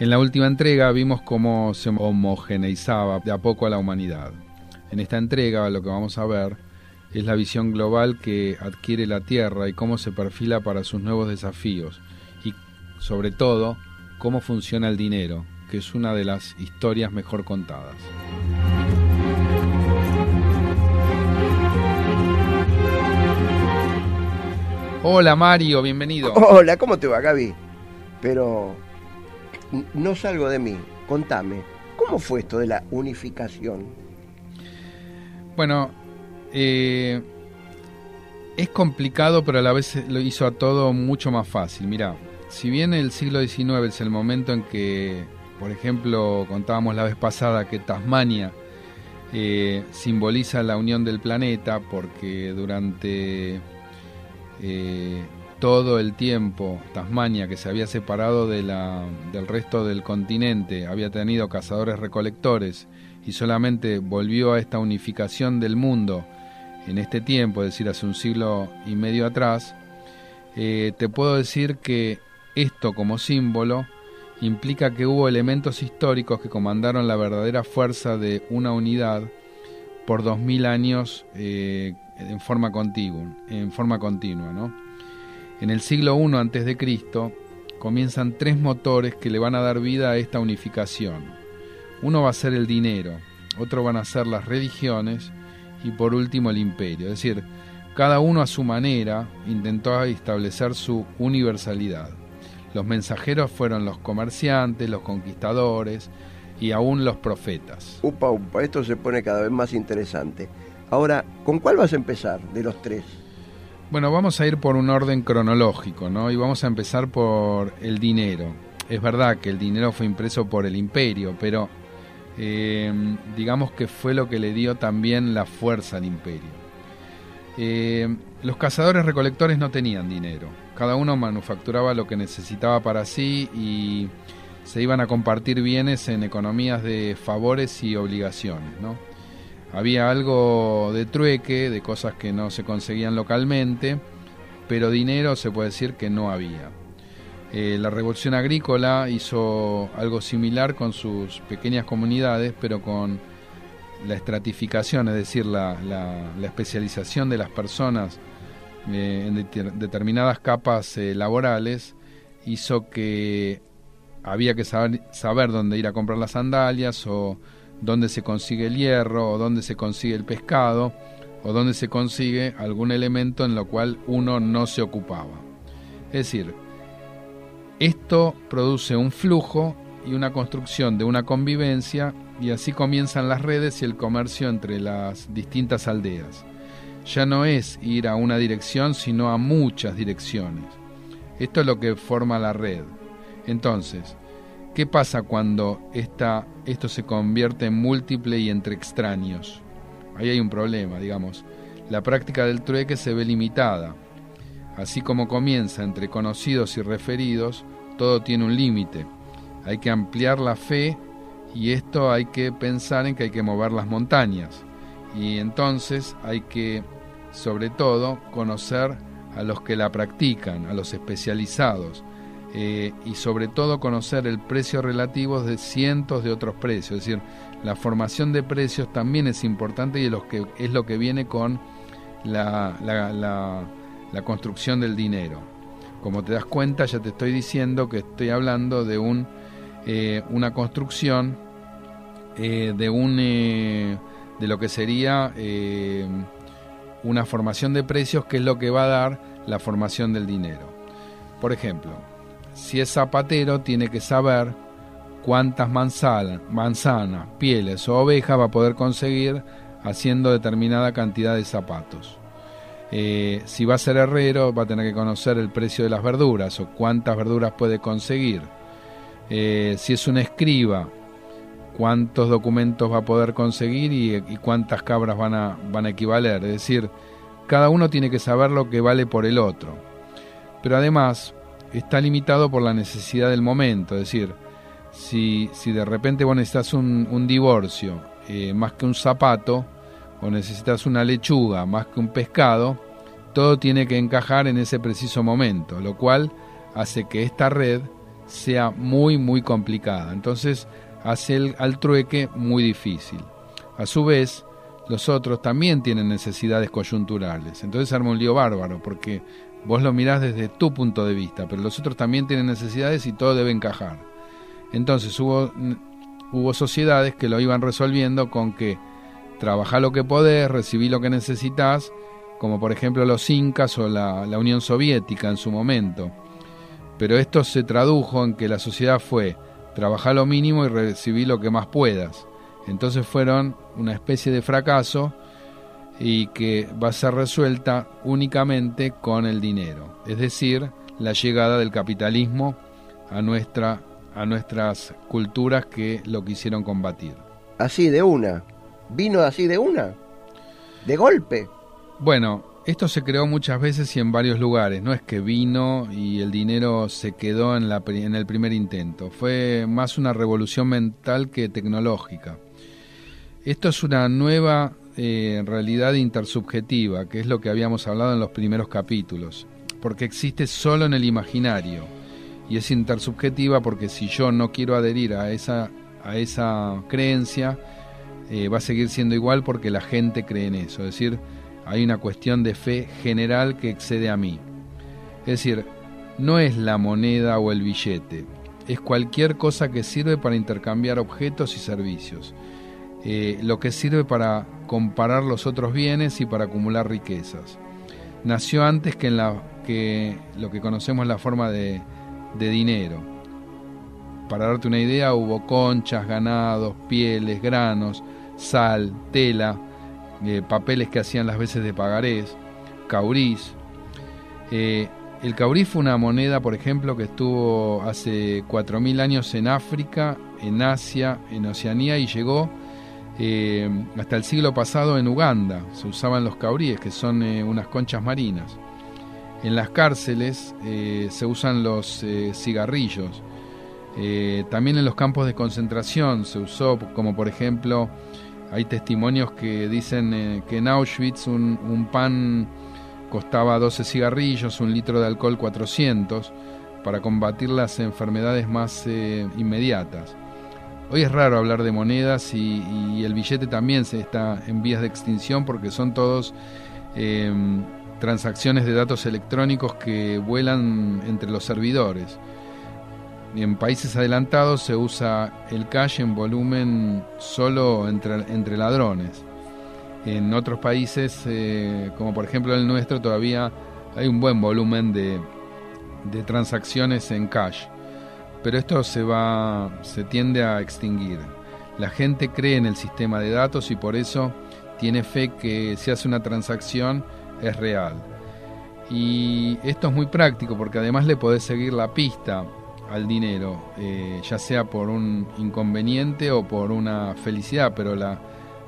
En la última entrega vimos cómo se homogeneizaba de a poco a la humanidad. En esta entrega lo que vamos a ver es la visión global que adquiere la Tierra y cómo se perfila para sus nuevos desafíos y sobre todo cómo funciona el dinero, que es una de las historias mejor contadas. Hola Mario, bienvenido. Hola, ¿cómo te va, Gaby? Pero no salgo de mí. Contame, ¿cómo fue esto de la unificación? Bueno, eh, es complicado, pero a la vez lo hizo a todo mucho más fácil. Mira, si bien el siglo XIX es el momento en que, por ejemplo, contábamos la vez pasada que Tasmania eh, simboliza la unión del planeta, porque durante eh, todo el tiempo Tasmania, que se había separado del resto del continente, había tenido cazadores-recolectores y solamente volvió a esta unificación del mundo en este tiempo, es decir, hace un siglo y medio atrás, eh, te puedo decir que esto como símbolo implica que hubo elementos históricos que comandaron la verdadera fuerza de una unidad por dos mil años eh, en forma continua, en forma continua, ¿no? En el siglo I Cristo comienzan tres motores que le van a dar vida a esta unificación. Uno va a ser el dinero, otro van a ser las religiones y por último el imperio. Es decir, cada uno a su manera intentó establecer su universalidad. Los mensajeros fueron los comerciantes, los conquistadores y aún los profetas. Upa, upa, esto se pone cada vez más interesante. Ahora, ¿con cuál vas a empezar de los tres? Bueno, vamos a ir por un orden cronológico, ¿no? Y vamos a empezar por el dinero. Es verdad que el dinero fue impreso por el imperio, pero eh, digamos que fue lo que le dio también la fuerza al imperio. Eh, los cazadores recolectores no tenían dinero. Cada uno manufacturaba lo que necesitaba para sí y se iban a compartir bienes en economías de favores y obligaciones, ¿no? Había algo de trueque, de cosas que no se conseguían localmente, pero dinero se puede decir que no había. Eh, la revolución agrícola hizo algo similar con sus pequeñas comunidades, pero con la estratificación, es decir, la, especialización de las personas eh, en det- determinadas capas eh, laborales, hizo que había que saber, saber dónde ir a comprar las sandalias o dónde se consigue el hierro o dónde se consigue el pescado o dónde se consigue algún elemento en lo cual uno no se ocupaba. Es decir, esto produce un flujo y una construcción de una convivencia y así comienzan las redes y el comercio entre las distintas aldeas. Ya no es ir a una dirección, sino a muchas direcciones. Esto es lo que forma la red. Entonces, ¿qué pasa cuando esta, esto se convierte en múltiple y entre extraños? Ahí hay un problema, digamos. La práctica del trueque se ve limitada. Así como comienza entre conocidos y referidos, todo tiene un límite. Hay que ampliar la fe y esto hay que pensar en que hay que mover las montañas. Y entonces hay que, sobre todo, conocer a los que la practican, a los especializados, eh, y sobre todo conocer el precio relativo de cientos de otros precios. Es decir, la formación de precios también es importante y es lo que, viene con la, construcción del dinero. Como te das cuenta, ya te estoy diciendo que estoy hablando de un, eh, una construcción eh, de un de lo que sería una formación de precios que es lo que va a dar la formación del dinero. Por ejemplo, si es zapatero tiene que saber cuántas manzanas, manzanas, pieles o ovejas va a poder conseguir haciendo determinada cantidad de zapatos. Eh, si va a ser herrero, va a tener que conocer el precio de las verduras o cuántas verduras puede conseguir. Eh, si es un escriba, cuántos documentos va a poder conseguir y, cuántas cabras van a, van a equivaler. Es decir, cada uno tiene que saber lo que vale por el otro. Pero además está limitado por la necesidad del momento. Es decir, si, si de repente vos necesitas un, un divorcio eh, más que un zapato, o necesitas una lechuga más que un pescado, todo tiene que encajar en ese preciso momento, lo cual hace que esta red sea muy muy complicada. Entonces hace el, al trueque muy difícil. A su vez, los otros también tienen necesidades coyunturales. Entonces arma un lío bárbaro, porque vos lo mirás desde tu punto de vista, pero los otros también tienen necesidades y todo debe encajar. Entonces hubo, hubo sociedades que lo iban resolviendo con que trabajá lo que podés, recibí lo que necesitas, como por ejemplo los incas o la, Unión Soviética en su momento. Pero esto se tradujo en que la sociedad fue trabajar lo mínimo y recibí lo que más puedas. Entonces fueron una especie de fracaso y que va a ser resuelta únicamente con el dinero, es decir, la llegada del capitalismo a, nuestra, a nuestras culturas que lo quisieron combatir. Así de una vino así de una, de golpe. Bueno, esto se creó muchas veces y en varios lugares, no es que vino y el dinero se quedó en, la, en el primer intento, fue más una revolución mental que tecnológica. Esto es una nueva eh, realidad intersubjetiva, que es lo que habíamos hablado en los primeros capítulos, porque existe solo en el imaginario y es intersubjetiva porque si yo no quiero adherir a esa, a esa creencia, eh, va a seguir siendo igual porque la gente cree en eso. Es decir, hay una cuestión de fe general que excede a mí. Es decir, no es la moneda o el billete, es cualquier cosa que sirve para intercambiar objetos y servicios, eh, lo que sirve para comparar los otros bienes y para acumular riquezas. Nació antes que en la, que lo que conocemos la forma de, de dinero. Para darte una idea, hubo conchas, ganados, pieles, granos, sal, tela, eh, papeles que hacían las veces de pagarés, caurís. Eh, el caurí fue una moneda, por ejemplo, que estuvo hace 4.000 años en África, en Asia, en Oceanía y llegó eh, hasta el siglo pasado en Uganda. Se usaban los cauríes, que son unas conchas marinas. En las cárceles se usan los cigarrillos. también en los campos de concentración se usó, como por ejemplo hay testimonios que dicen eh, que en Auschwitz un, pan costaba 12 cigarrillos, un litro de alcohol 400, para combatir las enfermedades más eh, inmediatas. Hoy es raro hablar de monedas y, el billete también se está en vías de extinción porque son todos em, transacciones de datos electrónicos que vuelan entre los servidores en países adelantados se usa el cash en volumen solo entre, entre ladrones. En otros países, eh, como por ejemplo el nuestro, todavía hay un buen volumen de, de transacciones en cash. Pero esto se va, se tiende a extinguir. La gente cree en el sistema de datos y por eso tiene fe que si hace una transacción es real. Y esto es muy práctico porque además le podés seguir la pista al dinero, eh, ya sea por un inconveniente o por una felicidad, pero la,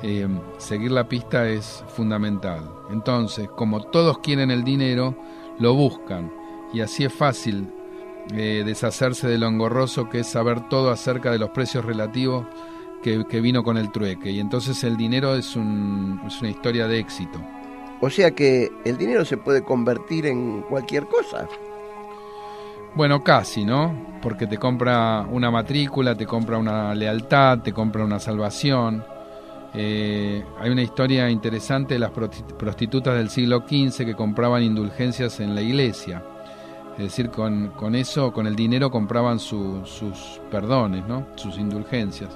eh, seguir la pista es fundamental. Entonces, como todos quieren el dinero, lo buscan y así es fácil eh, deshacerse de lo engorroso que es saber todo acerca de los precios relativos que, que vino con el trueque. Y entonces el dinero es, un, es una historia de éxito. O sea que el dinero se puede convertir en cualquier cosa. Bueno, casi, ¿no? Porque te compra una matrícula, te compra una lealtad, te compra una salvación. Eh, hay una historia interesante de las prostitutas del siglo XV que compraban indulgencias en la iglesia. Es decir, con, con eso, con el dinero compraban sus perdones, ¿no? Sus indulgencias.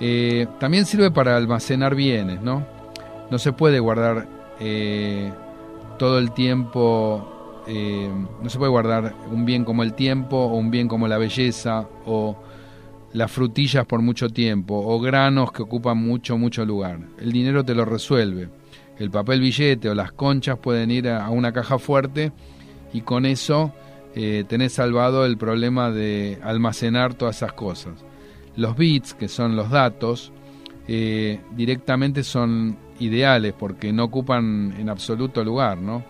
Eh, también sirve para almacenar bienes, ¿no? No se puede guardar eh, todo el tiempo eh, no se puede guardar un bien como el tiempo o un bien como la belleza o las frutillas por mucho tiempo o granos que ocupan mucho, mucho lugar. El dinero te lo resuelve. El papel billete o las conchas pueden ir a una caja fuerte y con eso eh, tenés salvado el problema de almacenar todas esas cosas. Los bits, que son los datos, eh, directamente son ideales porque no ocupan en absoluto lugar, ¿no?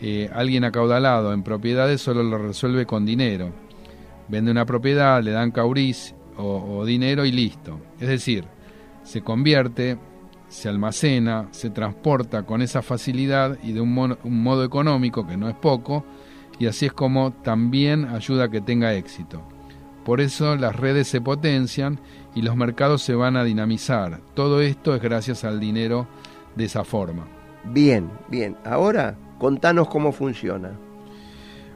Eh, alguien acaudalado en propiedades solo lo resuelve con dinero. Vende una propiedad, le dan cauriz o, dinero y listo. Es decir, se convierte, se almacena, se transporta con esa facilidad y de un, un modo económico, que no es poco, y así es como también ayuda a que tenga éxito. Por eso las redes se potencian y los mercados se van a dinamizar. Todo esto es gracias al dinero de esa forma. Bien, bien. Ahora contanos cómo funciona.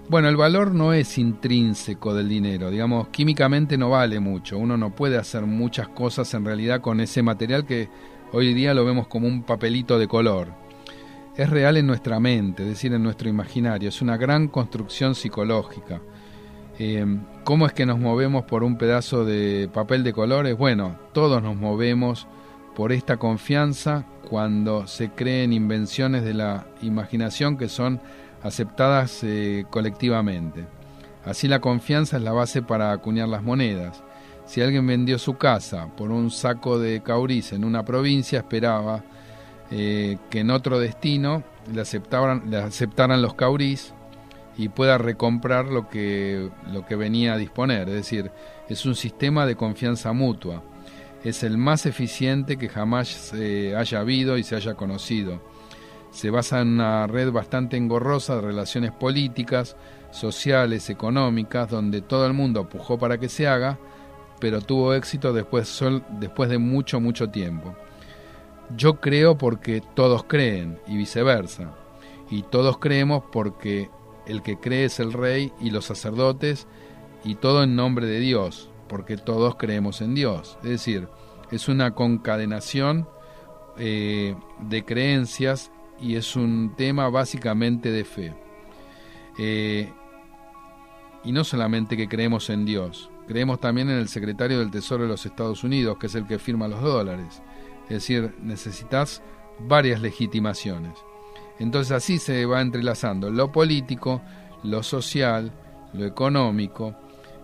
Bueno, el valor no es intrínseco del dinero, digamos, químicamente no vale mucho, uno no puede hacer muchas cosas en realidad con ese material que hoy día lo vemos como un papelito de color. Es real en nuestra mente, es decir, en nuestro imaginario, es una gran construcción psicológica. Eh, ¿Cómo es que nos movemos por un pedazo de papel de colores? Bueno, todos nos movemos por esta confianza cuando se creen invenciones de la imaginación que son aceptadas eh, colectivamente. Así la confianza es la base para acuñar las monedas. Si alguien vendió su casa por un saco de cauriz en una provincia, esperaba eh, que en otro destino le aceptaran, los cauriz y pueda recomprar lo que, lo que venía a disponer. Es decir, es un sistema de confianza mutua. Es el más eficiente que jamás haya habido y se haya conocido. Se basa en una red bastante engorrosa de relaciones políticas, sociales, económicas, donde todo el mundo pujó para que se haga, pero tuvo éxito después, después de mucho, mucho tiempo. Yo creo porque todos creen y viceversa. Y todos creemos porque el que cree es el rey y los sacerdotes y todo en nombre de Dios, porque todos creemos en Dios. Es decir, es una concadenación eh, de creencias y es un tema básicamente de fe. Eh, y no solamente que creemos en Dios, creemos también en el secretario del Tesoro de los Estados Unidos, que es el que firma los dólares. Es decir, necesitas varias legitimaciones. Entonces así se va entrelazando lo político, lo social, lo económico,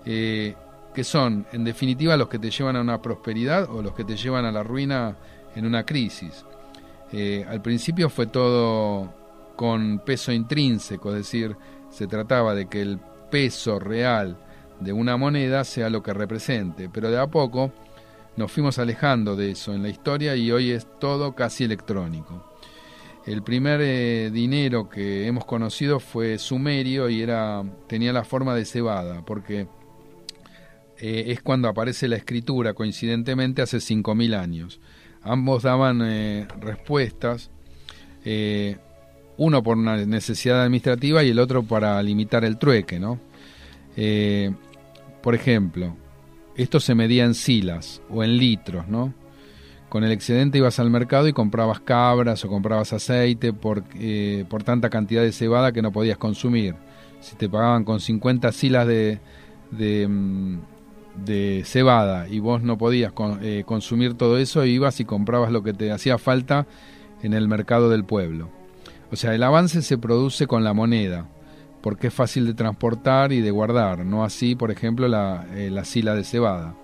eh, que son en definitiva los que te llevan a una prosperidad o los que te llevan a la ruina en una crisis. Eh, al principio fue todo con peso intrínseco, es decir, se trataba de que el peso real de una moneda sea lo que represente, pero de a poco nos fuimos alejando de eso en la historia y hoy es todo casi electrónico. El primer eh, dinero que hemos conocido fue sumerio y era tenía la forma de cebada, porque eh, es cuando aparece la escritura, coincidentemente hace 5.000 años. Ambos daban eh, respuestas, uno por una necesidad administrativa y el otro para limitar el trueque, ¿no? Por ejemplo, esto se medía en silas o en litros, ¿no? Con el excedente ibas al mercado y comprabas cabras o comprabas aceite por, eh, por tanta cantidad de cebada que no podías consumir. Si te pagaban con 50 silas de, de, mm, cebada y vos no podías eh, consumir todo eso, ibas y comprabas lo que te hacía falta en el mercado del pueblo. O sea, el avance se produce con la moneda porque es fácil de transportar y de guardar, no así, por ejemplo, la, eh, sila de cebada.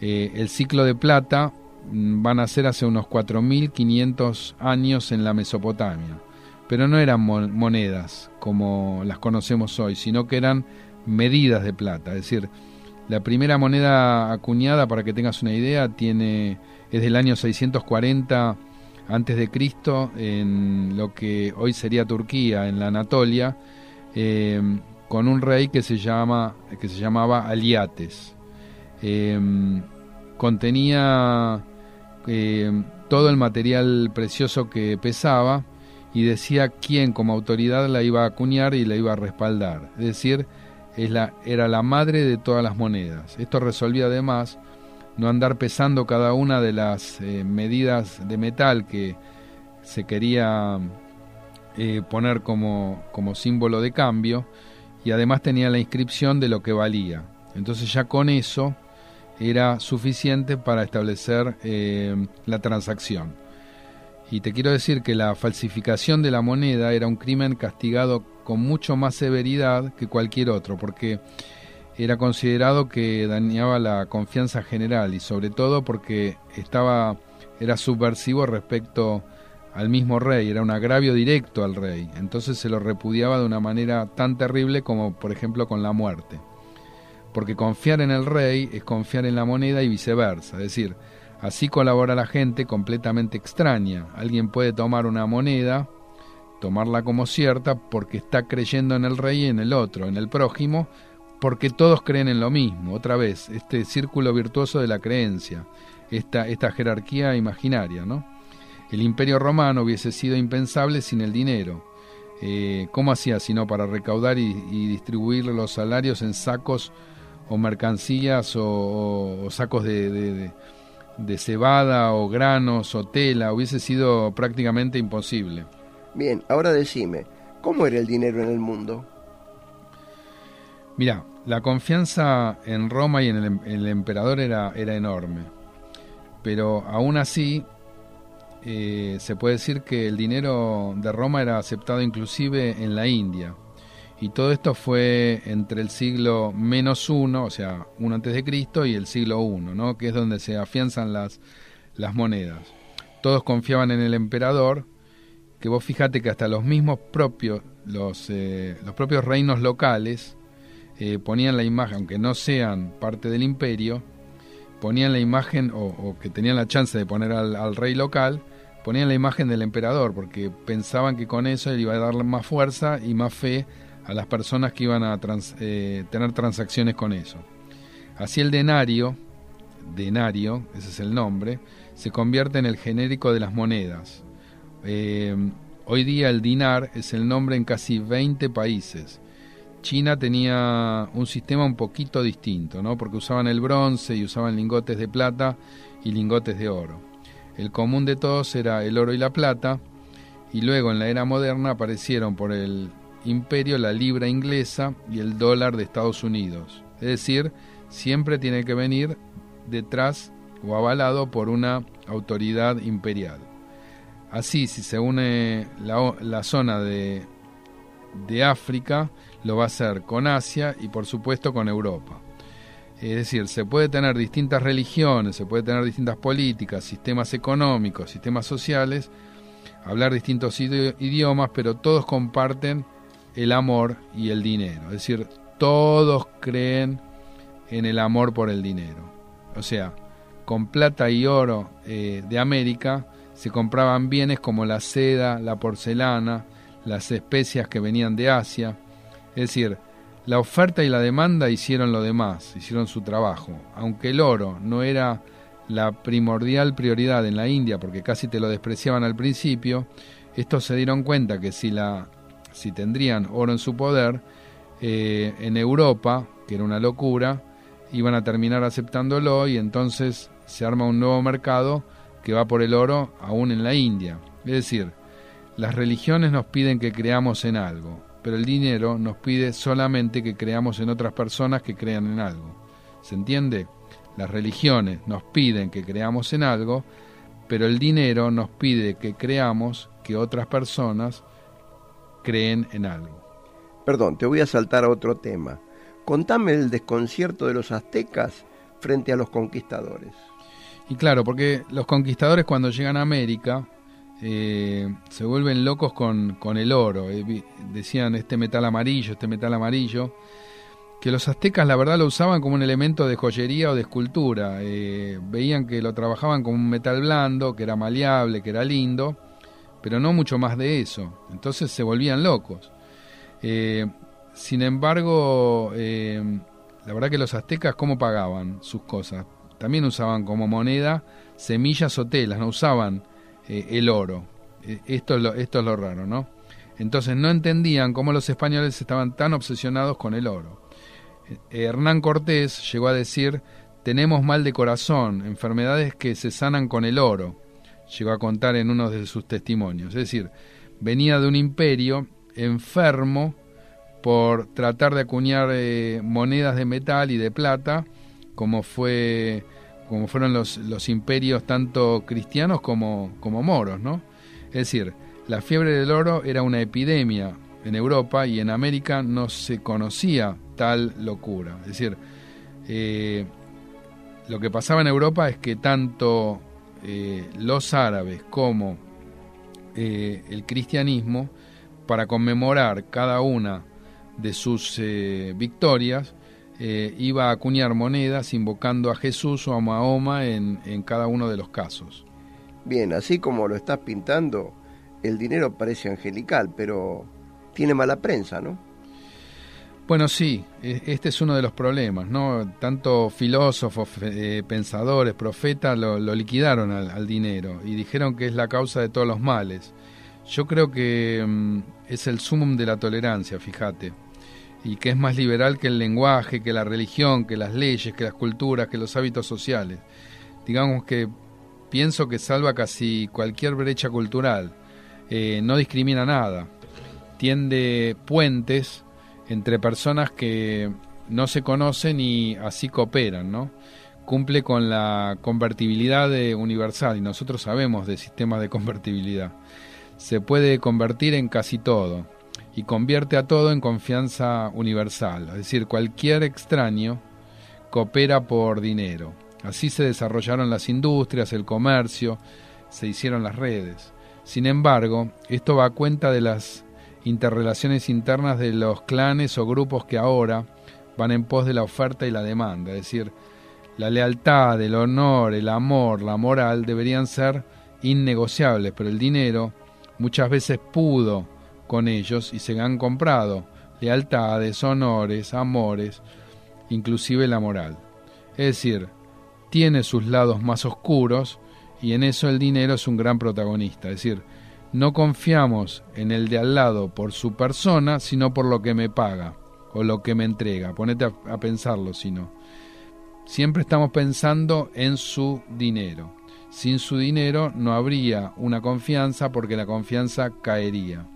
Eh, el ciclo de plata mm, van a ser hace unos 4.500 años en la Mesopotamia, pero no eran monedas como las conocemos hoy, sino que eran medidas de plata, es decir, la primera moneda acuñada, para que tengas una idea, tiene es del año 640 antes de Cristo en lo que hoy sería Turquía, en la Anatolia, eh, con un rey que se, llama, que se llamaba Aliates. Eh, contenía eh, todo el material precioso que pesaba y decía quién como autoridad la iba a acuñar y la iba a respaldar. Es decir, es la, era la madre de todas las monedas. Esto resolvía además no andar pesando cada una de las medidas de metal que se quería eh, poner como, como símbolo de cambio y además tenía la inscripción de lo que valía. Entonces ya con eso era suficiente para establecer eh, la transacción. Y te quiero decir que la falsificación de la moneda era un crimen castigado con mucho más severidad que cualquier otro, porque era considerado que dañaba la confianza general y sobre todo porque estaba era subversivo respecto al mismo rey, era un agravio directo al rey, entonces se lo repudiaba de una manera tan terrible como por ejemplo con la muerte. Porque confiar en el rey es confiar en la moneda y viceversa, es decir, así colabora la gente completamente extraña. Alguien puede tomar una moneda, tomarla como cierta porque está creyendo en el rey y en el otro, en el prójimo, porque todos creen en lo mismo, otra vez, este círculo virtuoso de la creencia, esta, esta jerarquía imaginaria, ¿no? El imperio romano hubiese sido impensable sin el dinero. Eh, ¿Cómo hacía sino para recaudar y, distribuir los salarios en sacos o mercancías o, sacos de, de, cebada o granos o tela? Hubiese sido prácticamente imposible. Bien, ahora decime, ¿cómo era el dinero en el mundo? Mira, la confianza en Roma y en el, en el emperador era, era enorme, pero aún así eh, se puede decir que el dinero de Roma era aceptado inclusive en la India. Y todo esto fue entre el siglo menos uno, o sea, uno antes de Cristo, y el siglo I, ¿no? que es donde se afianzan las, las monedas. Todos confiaban en el emperador, que vos fíjate que hasta los mismos propios, los, eh, los propios reinos locales, eh, ponían la imagen, aunque no sean parte del imperio, ponían la imagen, o, que tenían la chance de poner al, rey local, ponían la imagen del emperador, porque pensaban que con eso él iba a darle más fuerza y más fe a las personas que iban a eh, tener transacciones con eso. Así el denario, denario, ese es el nombre, se convierte en el genérico de las monedas. Eh, hoy día el dinar es el nombre en casi 20 países China tenía un sistema un poquito distinto, ¿no? porque usaban el bronce y usaban lingotes de plata y lingotes de oro. El común de todos era el oro y la plata, y luego en la era moderna aparecieron por el imperio la libra inglesa y el dólar de Estados Unidos. Es decir, siempre tiene que venir detrás o avalado por una autoridad imperial. Así, si se une la, la zona de, de África, lo va a hacer con Asia y por supuesto con Europa. Es decir, se puede tener distintas religiones, se puede tener distintas políticas, sistemas económicos, sistemas sociales, hablar distintos idiomas, pero todos comparten el amor y el dinero. Es decir, todos creen en el amor por el dinero. O sea, con plata y oro eh, de América se compraban bienes como la seda, la porcelana, las especias que venían de Asia, es decir, la oferta y la demanda hicieron lo demás, hicieron su trabajo. Aunque el oro no era la primordial prioridad en la India, porque casi te lo despreciaban al principio, estos se dieron cuenta que si, la, si tendrían oro en su poder, eh, en Europa, que era una locura, iban a terminar aceptándolo y entonces se arma un nuevo mercado que va por el oro aún en la India. Es decir, las religiones nos piden que creamos en algo, pero el dinero nos pide solamente que creamos en otras personas que crean en algo. ¿Se entiende? Las religiones nos piden que creamos en algo, pero el dinero nos pide que creamos que otras personas creen en algo. Perdón, te voy a saltar a otro tema. Contame el desconcierto de los aztecas frente a los conquistadores. Y claro, porque los conquistadores cuando llegan a América, eh, se vuelven locos con, con el oro. Eh, decían este metal amarillo, este metal amarillo, que los aztecas la verdad lo usaban como un elemento de joyería o de escultura. Eh, veían que lo trabajaban como un metal blando, que era maleable, que era lindo, pero no mucho más de eso. Entonces se volvían locos. sin embargo, la verdad que los aztecas, ¿cómo pagaban sus cosas? También usaban como moneda semillas o telas, no usaban eh, el oro. Eh, esto, es lo, esto es lo raro, ¿no? Entonces no entendían cómo los españoles estaban tan obsesionados con el oro. Eh, Hernán Cortés llegó a decir, tenemos mal de corazón, enfermedades que se sanan con el oro, llegó a contar en uno de sus testimonios. Es decir, venía de un imperio enfermo por tratar de acuñar monedas de metal y de plata como fue como fueron los, los imperios tanto cristianos como, como moros, ¿no? Es decir, la fiebre del oro era una epidemia en Europa y en América no se conocía tal locura. Es decir, eh, lo que pasaba en Europa es que tanto eh, los árabes como eh, el cristianismo, para conmemorar cada una de sus victorias, iba a acuñar monedas invocando a Jesús o a Mahoma en, en cada uno de los casos. Bien, así como lo estás pintando, el dinero parece angelical, pero tiene mala prensa, ¿no? Bueno, sí, e, este es uno de los problemas, ¿no? Tanto filósofos, eh, pensadores, profetas lo, liquidaron al, dinero y dijeron que es la causa de todos los males. Yo creo que mm, es el sumum de la tolerancia, fíjate, y que es más liberal que el lenguaje, que la religión, que las leyes, que las culturas, que los hábitos sociales. Digamos que pienso que salva casi cualquier brecha cultural, eh, no discrimina nada, tiende puentes entre personas que no se conocen y así cooperan, ¿no? Cumple con la convertibilidad universal y nosotros sabemos de sistemas de convertibilidad. Se puede convertir en casi todo y convierte a todo en confianza universal, es decir, cualquier extraño coopera por dinero. Así se desarrollaron las industrias, el comercio, se hicieron las redes. Sin embargo, esto va a cuenta de las interrelaciones internas de los clanes o grupos que ahora van en pos de la oferta y la demanda, es decir, la lealtad, el honor, el amor, la moral deberían ser innegociables, pero el dinero muchas veces pudo con ellos y se han comprado lealtades, honores, amores, inclusive la moral. Es decir, tiene sus lados más oscuros y en eso el dinero es un gran protagonista, es decir, no confiamos en el de al lado por su persona, sino por lo que me paga o lo que me entrega. Ponete a, pensarlo, si no. Siempre estamos pensando en su dinero. Sin su dinero no habría una confianza porque la confianza caería.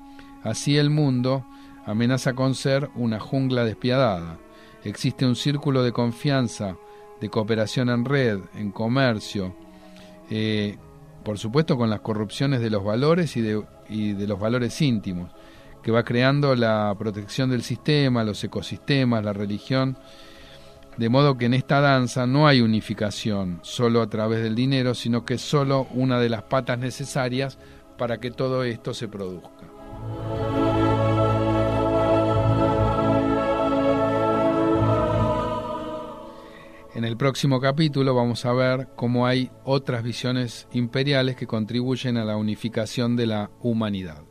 Así el mundo amenaza con ser una jungla despiadada. Existe un círculo de confianza, de cooperación en red, en comercio, eh, por supuesto con las corrupciones de los valores y de, y de los valores íntimos, que va creando la protección del sistema, los ecosistemas, la religión, de modo que en esta danza no hay unificación solo a través del dinero, sino que es solo una de las patas necesarias para que todo esto se produzca. En el próximo capítulo vamos a ver cómo hay otras visiones imperiales que contribuyen a la unificación de la humanidad.